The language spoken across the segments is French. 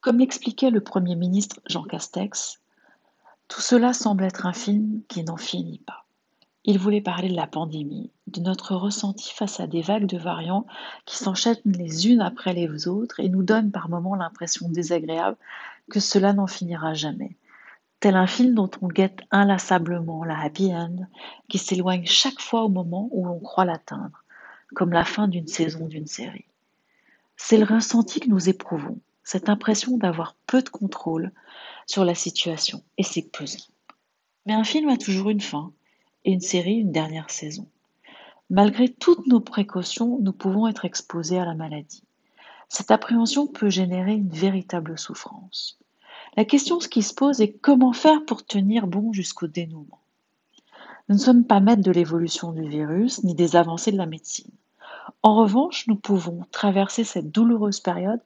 Comme l'expliquait le Premier ministre Jean Castex, tout cela semble être un film qui n'en finit pas. Il voulait parler de la pandémie, de notre ressenti face à des vagues de variants qui s'enchaînent les unes après les autres et nous donnent par moments l'impression désagréable que cela n'en finira jamais. Tel un film dont on guette inlassablement la happy end, qui s'éloigne chaque fois au moment où on croit l'atteindre, comme la fin d'une saison d'une série. C'est le ressenti que nous éprouvons, cette impression d'avoir peu de contrôle sur la situation, et c'est pesant. Mais un film a toujours une fin, et une série une dernière saison. Malgré toutes nos précautions, nous pouvons être exposés à la maladie. Cette appréhension peut générer une véritable souffrance. La question qui se pose est comment faire pour tenir bon jusqu'au dénouement. Nous ne sommes pas maîtres de l'évolution du virus ni des avancées de la médecine. En revanche, nous pouvons traverser cette douloureuse période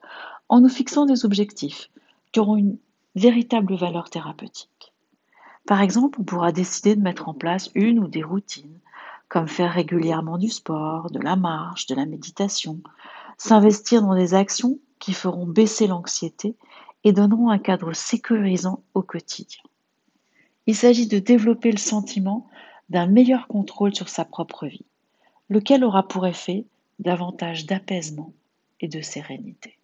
en nous fixant des objectifs qui auront une véritable valeur thérapeutique. Par exemple, on pourra décider de mettre en place une ou des routines, comme faire régulièrement du sport, de la marche, de la méditation, s'investir dans des actions qui feront baisser l'anxiété et donneront un cadre sécurisant au quotidien. Il s'agit de développer le sentiment d'un meilleur contrôle sur sa propre vie, lequel aura pour effet davantage d'apaisement et de sérénité.